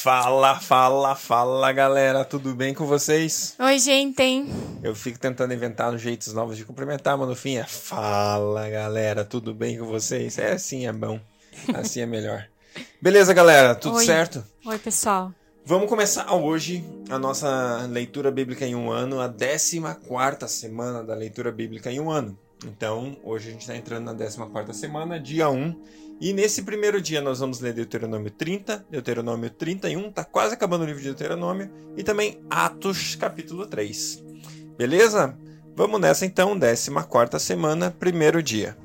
Fala, fala, fala galera, tudo bem com vocês? Oi, gente. hein? Eu fico tentando inventar jeitos novos de cumprimentar, mas no fim é fala galera, tudo bem com vocês? É assim, é bom, assim é melhor. Beleza, galera, tudo Oi. certo? Oi, pessoal. Vamos começar hoje a nossa leitura bíblica em um ano, a 14 quarta semana da leitura bíblica em um ano. Então, hoje a gente está entrando na 14 quarta semana, dia 1, e nesse primeiro dia nós vamos ler Deuteronômio 30, Deuteronômio 31, tá quase acabando o livro de Deuteronômio, e também Atos capítulo 3. Beleza? Vamos nessa então, 14 quarta semana, primeiro dia.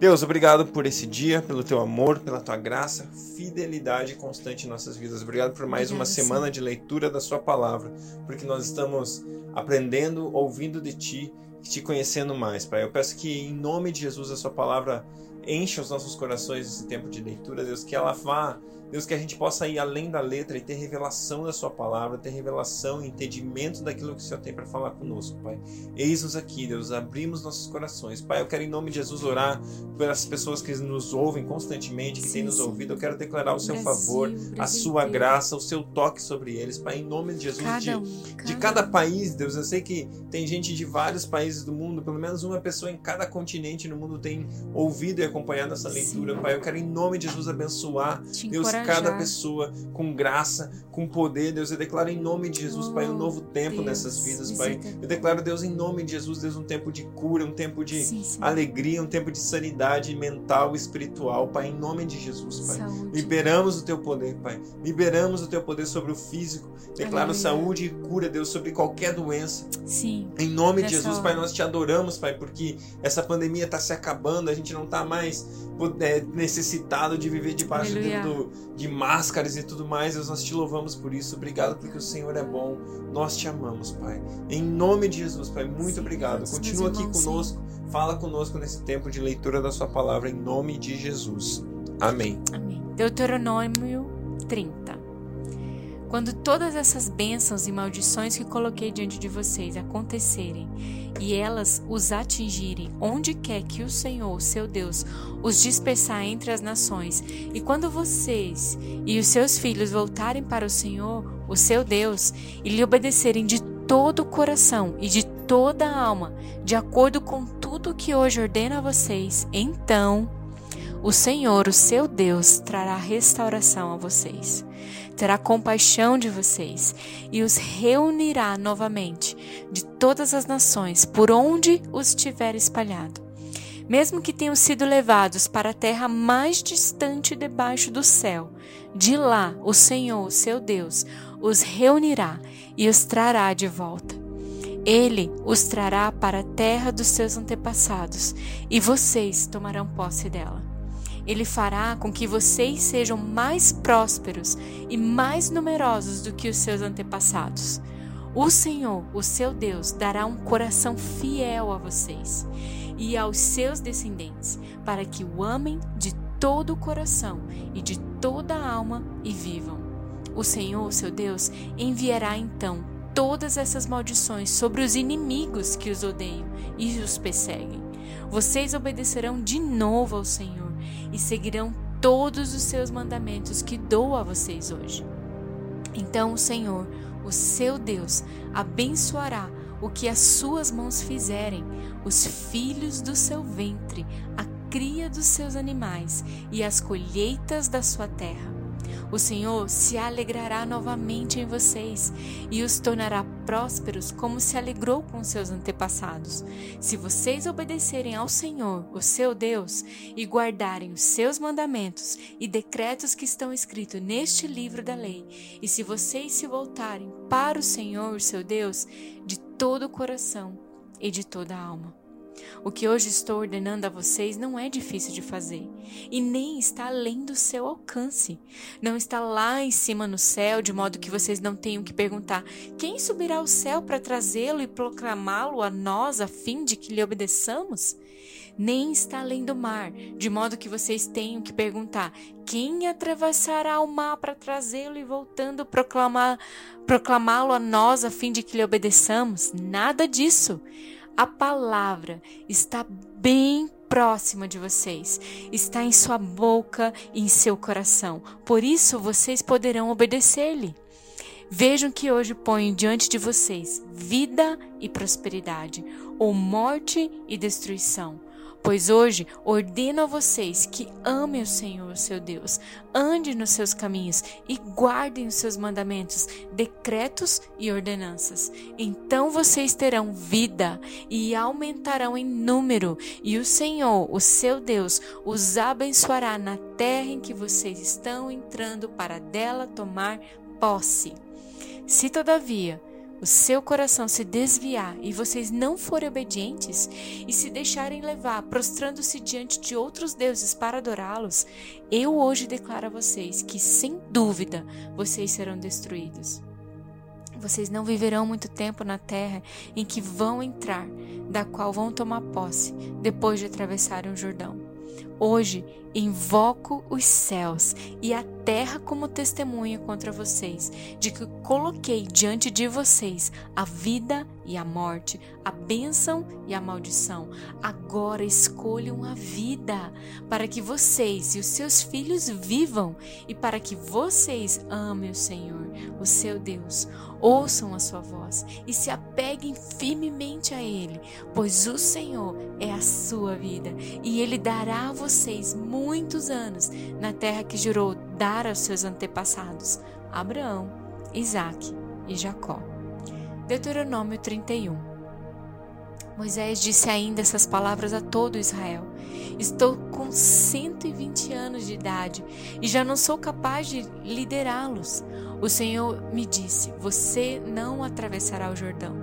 Deus, obrigado por esse dia, pelo teu amor, pela tua graça, fidelidade constante em nossas vidas. Obrigado por mais uma semana de leitura da sua palavra, porque nós estamos aprendendo, ouvindo de ti, te conhecendo mais, Pai. Eu peço que em nome de Jesus a sua palavra encha os nossos corações nesse tempo de leitura, Deus, que ela vá Deus, que a gente possa ir além da letra e ter revelação da Sua palavra, ter revelação e entendimento daquilo que o Senhor tem para falar conosco, Pai. Eis-nos aqui, Deus, abrimos nossos corações. Pai, eu quero em nome de Jesus orar pelas pessoas que nos ouvem constantemente, que Sim, têm nos sim. ouvido. Eu quero declarar o Seu Brasil, favor, a Brasil Sua inteiro. graça, o Seu toque sobre eles, Pai, em nome de Jesus. de, Cada um. de cada país, Deus, eu sei que tem gente de vários países do mundo, pelo menos uma pessoa em cada continente no mundo tem ouvido e acompanhado essa Sim. leitura, Pai. Eu quero em nome de Jesus abençoar Te Deus. Cada pessoa com graça, com poder, Deus, eu declaro em nome de Jesus, Pai, um Oh, novo tempo Deus, nessas vidas, Pai. Eu declaro, Deus, em nome de Jesus, Deus, um tempo de cura, um tempo de Sim, sim. alegria, um tempo de sanidade mental e espiritual, Pai, em nome de Jesus, Pai. Saúde. Liberamos o teu poder, Pai. Liberamos o teu poder sobre o físico. Declaro Aleluia. saúde e cura, Deus, sobre qualquer doença. Sim. Em nome de Jesus, hora. Pai, nós te adoramos, Pai, porque essa pandemia está se acabando, a gente não está mais é, necessitado de viver debaixo do- de máscaras e tudo mais. Deus, nós te louvamos por isso. Obrigado porque o Senhor é bom. Nós te amamos, Pai. Em nome de Jesus, Pai, muito Sim, obrigado. Continua aqui irmãos, conosco. Fala conosco nesse tempo de leitura da Sua palavra, em nome de Jesus. Amém. Amém. Deuteronômio 30. Quando todas essas bênçãos e maldições que coloquei diante de vocês acontecerem e elas os atingirem onde quer que o Senhor, seu Deus, os dispersar entre as nações, e quando vocês e os seus filhos voltarem para o Senhor, o seu Deus, e lhe obedecerem de todo o coração e de toda a alma, de acordo com tudo o que hoje ordeno a vocês, então o Senhor, o seu Deus, trará restauração a vocês. Terá compaixão de vocês e os reunirá novamente de todas as nações por onde os tiver espalhado. Mesmo que tenham sido levados para a terra mais distante debaixo do céu, de lá o Senhor, o seu Deus, os reunirá e os trará de volta. Ele os trará para a terra dos seus antepassados e vocês tomarão posse dela. Ele fará com que vocês sejam mais prósperos e mais numerosos do que os seus antepassados. O Senhor, o seu Deus, dará um coração fiel a vocês e aos seus descendentes, para que o amem de todo o coração e de toda a alma e vivam. O Senhor, seu Deus, enviará então todas essas maldições sobre os inimigos que os odeiam e os perseguem. Vocês obedecerão de novo ao Senhor e seguirão todos os seus mandamentos que dou a vocês hoje. Então o Senhor, o seu Deus, abençoará o que as suas mãos fizerem, os filhos do seu ventre, a cria dos seus animais e as colheitas da sua terra. O Senhor se alegrará novamente em vocês e os tornará prósperos como se alegrou com seus antepassados. Se vocês obedecerem ao Senhor, o seu Deus, e guardarem os seus mandamentos e decretos que estão escritos neste livro da lei, e se vocês se voltarem para o Senhor, o seu Deus, de todo o coração e de toda a alma. O que hoje estou ordenando a vocês não é difícil de fazer e nem está além do seu alcance. Não está lá em cima no céu, de modo que vocês não tenham que perguntar: quem subirá ao céu para trazê-lo e proclamá-lo a nós a fim de que lhe obedeçamos? Nem está além do mar, de modo que vocês tenham que perguntar: quem atravessará o mar para trazê-lo e voltando proclamá-lo a nós a fim de que lhe obedeçamos? Nada disso. A palavra está bem próxima de vocês, está em sua boca e em seu coração. Por isso vocês poderão obedecer-lhe. Vejam que hoje ponho diante de vocês vida e prosperidade, ou morte e destruição. Pois hoje ordeno a vocês que amem o Senhor, seu Deus, ande nos seus caminhos e guardem os seus mandamentos, decretos e ordenanças. Então vocês terão vida e aumentarão em número, e o Senhor, o seu Deus, os abençoará na terra em que vocês estão entrando para dela tomar posse. Se todavia o seu coração se desviar e vocês não forem obedientes e se deixarem levar, prostrando-se diante de outros deuses para adorá-los, eu hoje declaro a vocês que, sem dúvida, vocês serão destruídos. Vocês não viverão muito tempo na terra em que vão entrar, da qual vão tomar posse, depois de atravessarem o Jordão. Hoje invoco os céus e a terra como testemunha contra vocês, de que coloquei diante de vocês a vida e a morte, a bênção e a maldição. Agora escolham a vida, para que vocês e os seus filhos vivam e para que vocês amem o Senhor, o seu Deus. Ouçam a sua voz e se apeguem firmemente a Ele, pois o Senhor é a sua vida e Ele dará a vocês muitos anos na terra que jurou dar aos seus antepassados, Abraão, Isaque e Jacó. Deuteronômio 31 Moisés disse ainda essas palavras a todo Israel. Estou com 120 anos de idade e já não sou capaz de liderá-los. O Senhor me disse: Você não atravessará o Jordão.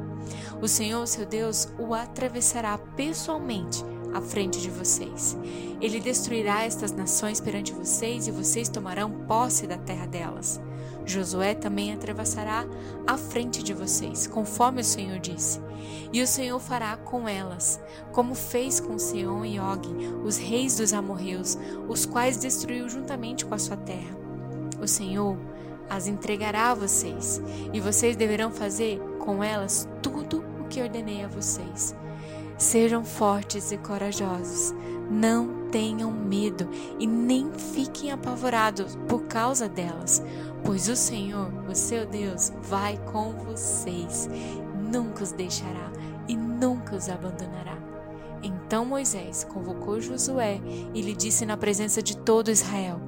O Senhor, seu Deus, o atravessará pessoalmente à frente de vocês. Ele destruirá estas nações perante vocês e vocês tomarão posse da terra delas. Josué também atravessará à frente de vocês, conforme o Senhor disse. E o Senhor fará com elas, como fez com Seon e Og, os reis dos amorreus, os quais destruiu juntamente com a sua terra. O Senhor as entregará a vocês, e vocês deverão fazer com elas tudo o que ordenei a vocês. Sejam fortes e corajosos, não tenham medo e nem fiquem apavorados por causa delas, pois o Senhor, o seu Deus, vai com vocês, nunca os deixará e nunca os abandonará. Então Moisés convocou Josué e lhe disse na presença de todo Israel: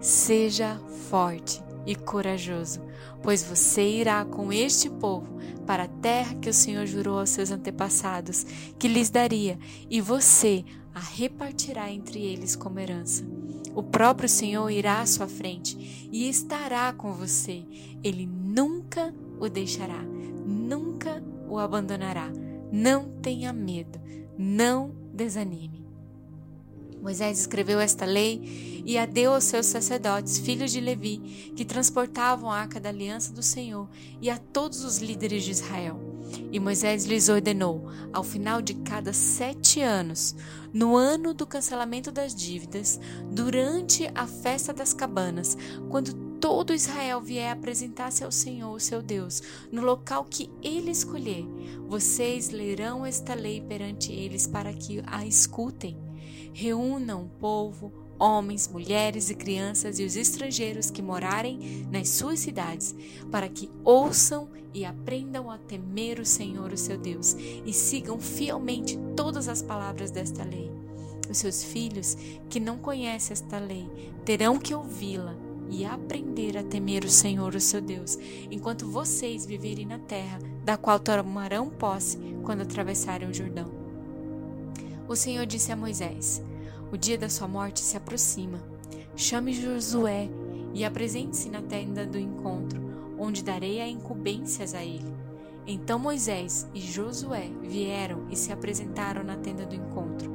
Seja forte e corajoso, pois você irá com este povo para a terra que o Senhor jurou aos seus antepassados que lhes daria, e você a repartirá entre eles como herança. O próprio Senhor irá à sua frente e estará com você. Ele nunca o deixará, nunca o abandonará. Não tenha medo, não desanime. Moisés escreveu esta lei e a deu aos seus sacerdotes, filhos de Levi, que transportavam a arca da aliança do Senhor, e a todos os líderes de Israel. E Moisés lhes ordenou, ao final de cada sete anos, no ano do cancelamento das dívidas, durante a festa das cabanas, quando todo Israel vier apresentar-se ao Senhor, seu Deus, no local que ele escolher, vocês lerão esta lei perante eles para que a escutem reúnam o povo, homens, mulheres e crianças e os estrangeiros que morarem nas suas cidades, para que ouçam e aprendam a temer o Senhor, o seu Deus, e sigam fielmente todas as palavras desta lei. Os seus filhos, que não conhecem esta lei, terão que ouvi-la e aprender a temer o Senhor, o seu Deus, enquanto vocês viverem na terra, da qual tomarão posse quando atravessarem o Jordão. O Senhor disse a Moisés: O dia da sua morte se aproxima. Chame Josué e apresente-se na tenda do encontro, onde darei a incumbências a ele. Então Moisés e Josué vieram e se apresentaram na tenda do encontro.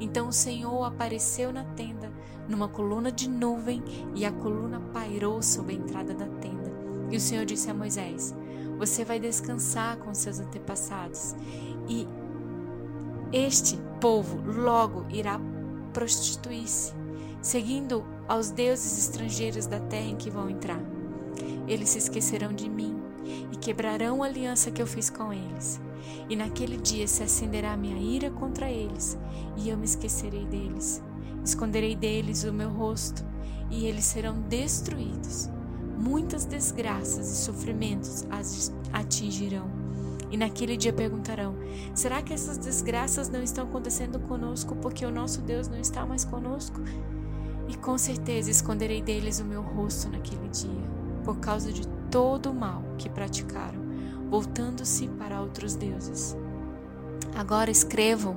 Então o Senhor apareceu na tenda numa coluna de nuvem e a coluna pairou sobre a entrada da tenda. E o Senhor disse a Moisés: Você vai descansar com seus antepassados e este povo logo irá prostituir-se, seguindo aos deuses estrangeiros da terra em que vão entrar. Eles se esquecerão de mim e quebrarão a aliança que eu fiz com eles. E naquele dia se acenderá a minha ira contra eles, e eu me esquecerei deles. Esconderei deles o meu rosto, e eles serão destruídos. Muitas desgraças e sofrimentos as atingirão. E naquele dia perguntarão: será que essas desgraças não estão acontecendo conosco porque o nosso Deus não está mais conosco? E com certeza esconderei deles o meu rosto naquele dia, por causa de todo o mal que praticaram, voltando-se para outros deuses. Agora escrevam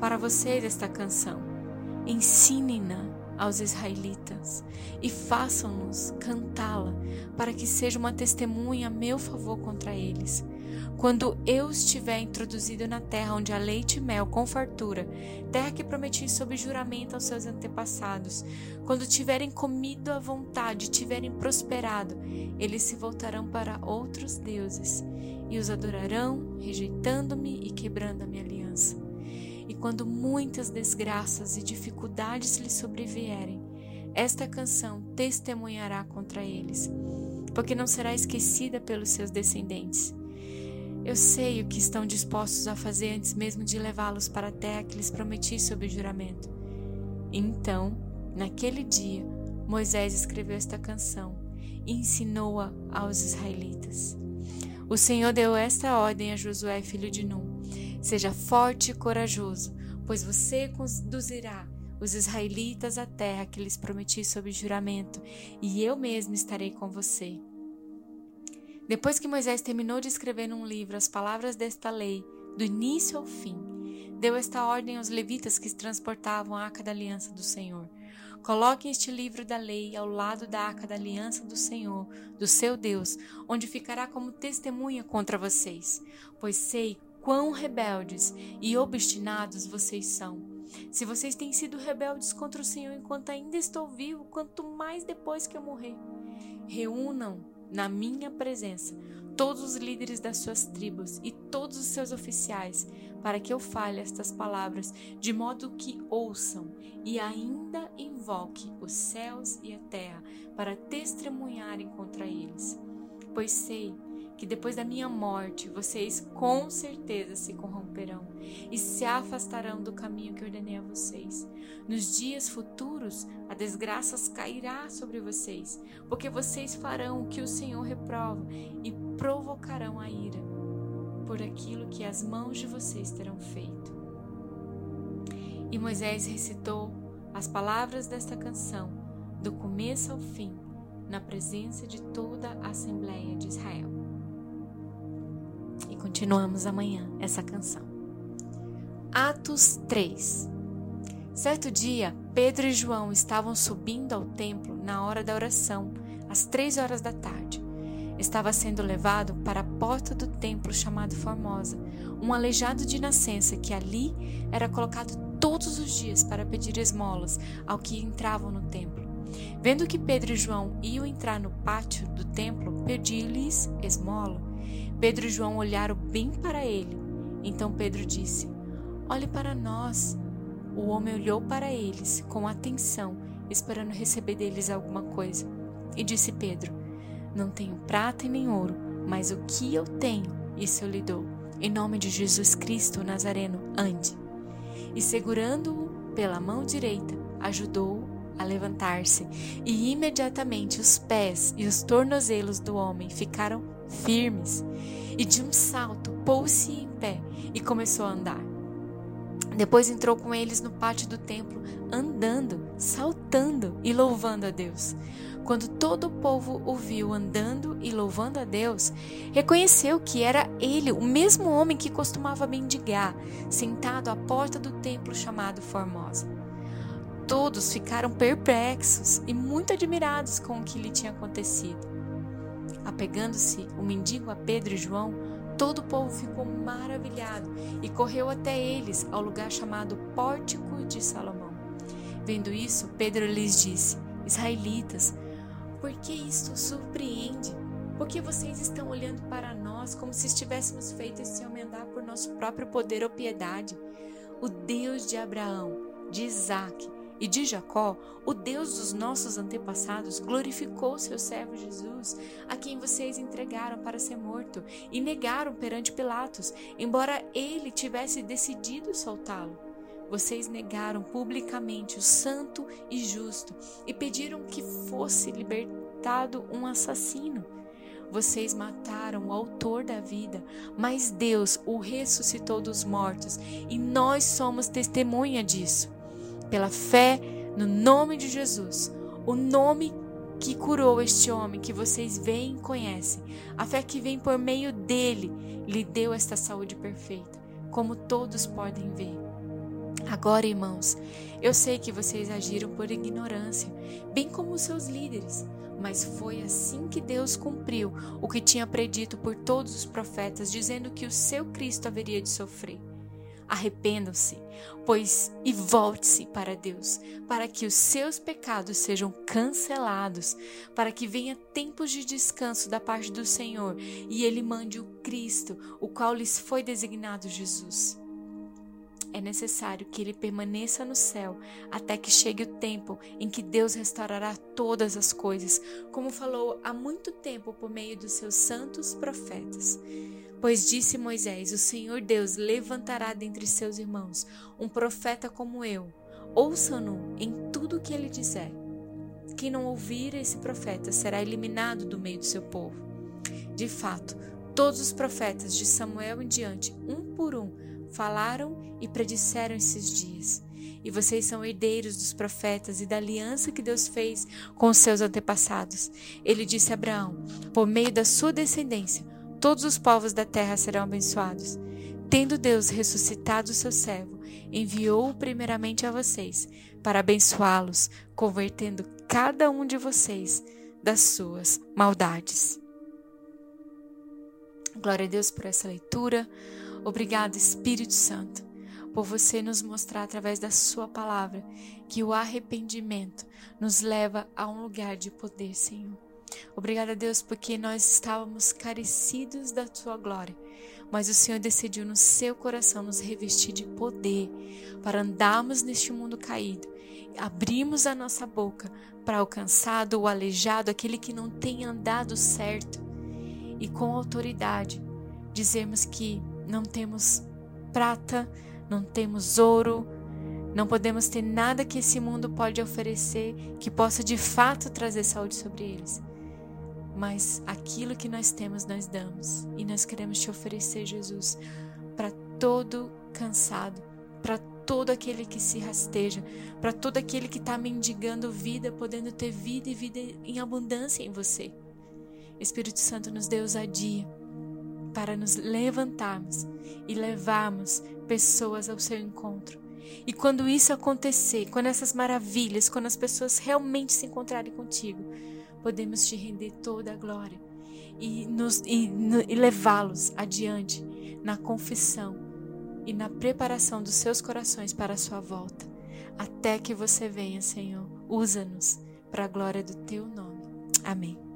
para vocês esta canção, ensinem-na aos israelitas e façam-nos cantá-la, para que seja uma testemunha a meu favor contra eles quando eu estiver introduzido na terra onde há leite e mel com fartura, terra que prometi sob juramento aos seus antepassados, quando tiverem comido à vontade, tiverem prosperado, eles se voltarão para outros deuses e os adorarão, rejeitando-me e quebrando a minha aliança. E quando muitas desgraças e dificuldades lhes sobrevierem, esta canção testemunhará contra eles, porque não será esquecida pelos seus descendentes eu sei o que estão dispostos a fazer antes mesmo de levá-los para a terra que lhes prometi sob o juramento. Então, naquele dia, Moisés escreveu esta canção e ensinou-a aos israelitas. O Senhor deu esta ordem a Josué, filho de Num: Seja forte e corajoso, pois você conduzirá os israelitas à terra que lhes prometi sob juramento, e eu mesmo estarei com você. Depois que Moisés terminou de escrever num livro as palavras desta lei, do início ao fim, deu esta ordem aos levitas que transportavam a arca da aliança do Senhor. Coloquem este livro da lei ao lado da arca da aliança do Senhor, do seu Deus, onde ficará como testemunha contra vocês, pois sei quão rebeldes e obstinados vocês são. Se vocês têm sido rebeldes contra o Senhor enquanto ainda estou vivo, quanto mais depois que eu morrer. Reúnam na minha presença todos os líderes das suas tribos e todos os seus oficiais, para que eu fale estas palavras, de modo que ouçam e ainda invoque os céus e a terra para testemunharem contra eles. Pois sei que depois da minha morte vocês com certeza se corromperão e se afastarão do caminho que ordenei a vocês. Nos dias futuros, a desgraça cairá sobre vocês, porque vocês farão o que o Senhor reprova e provocarão a ira por aquilo que as mãos de vocês terão feito. E Moisés recitou as palavras desta canção, do começo ao fim, na presença de toda a Assembleia de Israel. Continuamos amanhã essa canção. Atos 3 Certo dia, Pedro e João estavam subindo ao templo na hora da oração, às três horas da tarde. Estava sendo levado para a porta do templo chamado Formosa, um aleijado de nascença que ali era colocado todos os dias para pedir esmolas ao que entravam no templo. Vendo que Pedro e João iam entrar no pátio do templo, pedi-lhes esmola. Pedro e João olharam bem para ele. Então Pedro disse: Olhe para nós. O homem olhou para eles com atenção, esperando receber deles alguma coisa. E disse Pedro: Não tenho prata e nem ouro, mas o que eu tenho, isso eu lhe dou. Em nome de Jesus Cristo Nazareno, ande. E segurando-o pela mão direita, ajudou-o a levantar-se, e imediatamente os pés e os tornozelos do homem ficaram firmes, e de um salto pôs-se em pé e começou a andar. Depois entrou com eles no pátio do templo, andando, saltando e louvando a Deus. Quando todo o povo o viu andando e louvando a Deus, reconheceu que era ele, o mesmo homem que costumava mendigar, sentado à porta do templo chamado Formosa. Todos ficaram perplexos e muito admirados com o que lhe tinha acontecido. Apegando-se o mendigo a Pedro e João, todo o povo ficou maravilhado e correu até eles ao lugar chamado Pórtico de Salomão. Vendo isso, Pedro lhes disse: Israelitas, por que isto surpreende? Porque vocês estão olhando para nós como se estivéssemos feito esse homem andar por nosso próprio poder ou piedade? O Deus de Abraão, de Isaac e de Jacó, o Deus dos nossos antepassados glorificou seu servo Jesus, a quem vocês entregaram para ser morto e negaram perante Pilatos, embora ele tivesse decidido soltá-lo. Vocês negaram publicamente o santo e justo e pediram que fosse libertado um assassino. Vocês mataram o autor da vida, mas Deus o ressuscitou dos mortos e nós somos testemunha disso pela fé no nome de Jesus, o nome que curou este homem que vocês veem e conhecem, a fé que vem por meio dele, lhe deu esta saúde perfeita, como todos podem ver. Agora, irmãos, eu sei que vocês agiram por ignorância, bem como os seus líderes, mas foi assim que Deus cumpriu o que tinha predito por todos os profetas, dizendo que o seu Cristo haveria de sofrer. Arrependam-se, pois e volte-se para Deus, para que os seus pecados sejam cancelados, para que venha tempos de descanso da parte do Senhor e ele mande o Cristo, o qual lhes foi designado Jesus é necessário que ele permaneça no céu até que chegue o tempo em que Deus restaurará todas as coisas, como falou há muito tempo por meio dos seus santos profetas. Pois disse Moisés: O Senhor Deus levantará dentre seus irmãos um profeta como eu. Ouçam-no em tudo o que ele disser. Quem não ouvir esse profeta será eliminado do meio do seu povo. De fato, todos os profetas de Samuel em diante, um por um, falaram e predisseram esses dias. E vocês são herdeiros dos profetas e da aliança que Deus fez com os seus antepassados. Ele disse a Abraão: Por meio da sua descendência, todos os povos da terra serão abençoados. Tendo Deus ressuscitado o seu servo, enviou-o primeiramente a vocês, para abençoá-los, convertendo cada um de vocês das suas maldades. Glória a Deus por essa leitura. Obrigado, Espírito Santo, por você nos mostrar através da Sua palavra que o arrependimento nos leva a um lugar de poder, Senhor. Obrigada, Deus, porque nós estávamos carecidos da Tua glória, mas o Senhor decidiu no seu coração nos revestir de poder para andarmos neste mundo caído. Abrimos a nossa boca para alcançar o aleijado, aquele que não tem andado certo, e com autoridade dizermos que não temos prata, não temos ouro, não podemos ter nada que esse mundo pode oferecer que possa de fato trazer saúde sobre eles. Mas aquilo que nós temos, nós damos. E nós queremos te oferecer, Jesus, para todo cansado, para todo aquele que se rasteja, para todo aquele que está mendigando vida, podendo ter vida e vida em abundância em você. Espírito Santo nos dê ousadia para nos levantarmos e levarmos pessoas ao seu encontro. E quando isso acontecer, quando essas maravilhas, quando as pessoas realmente se encontrarem contigo, podemos te render toda a glória e, e, e levá-los adiante na confissão e na preparação dos seus corações para a sua volta. Até que você venha, Senhor, usa-nos para a glória do teu nome. Amém.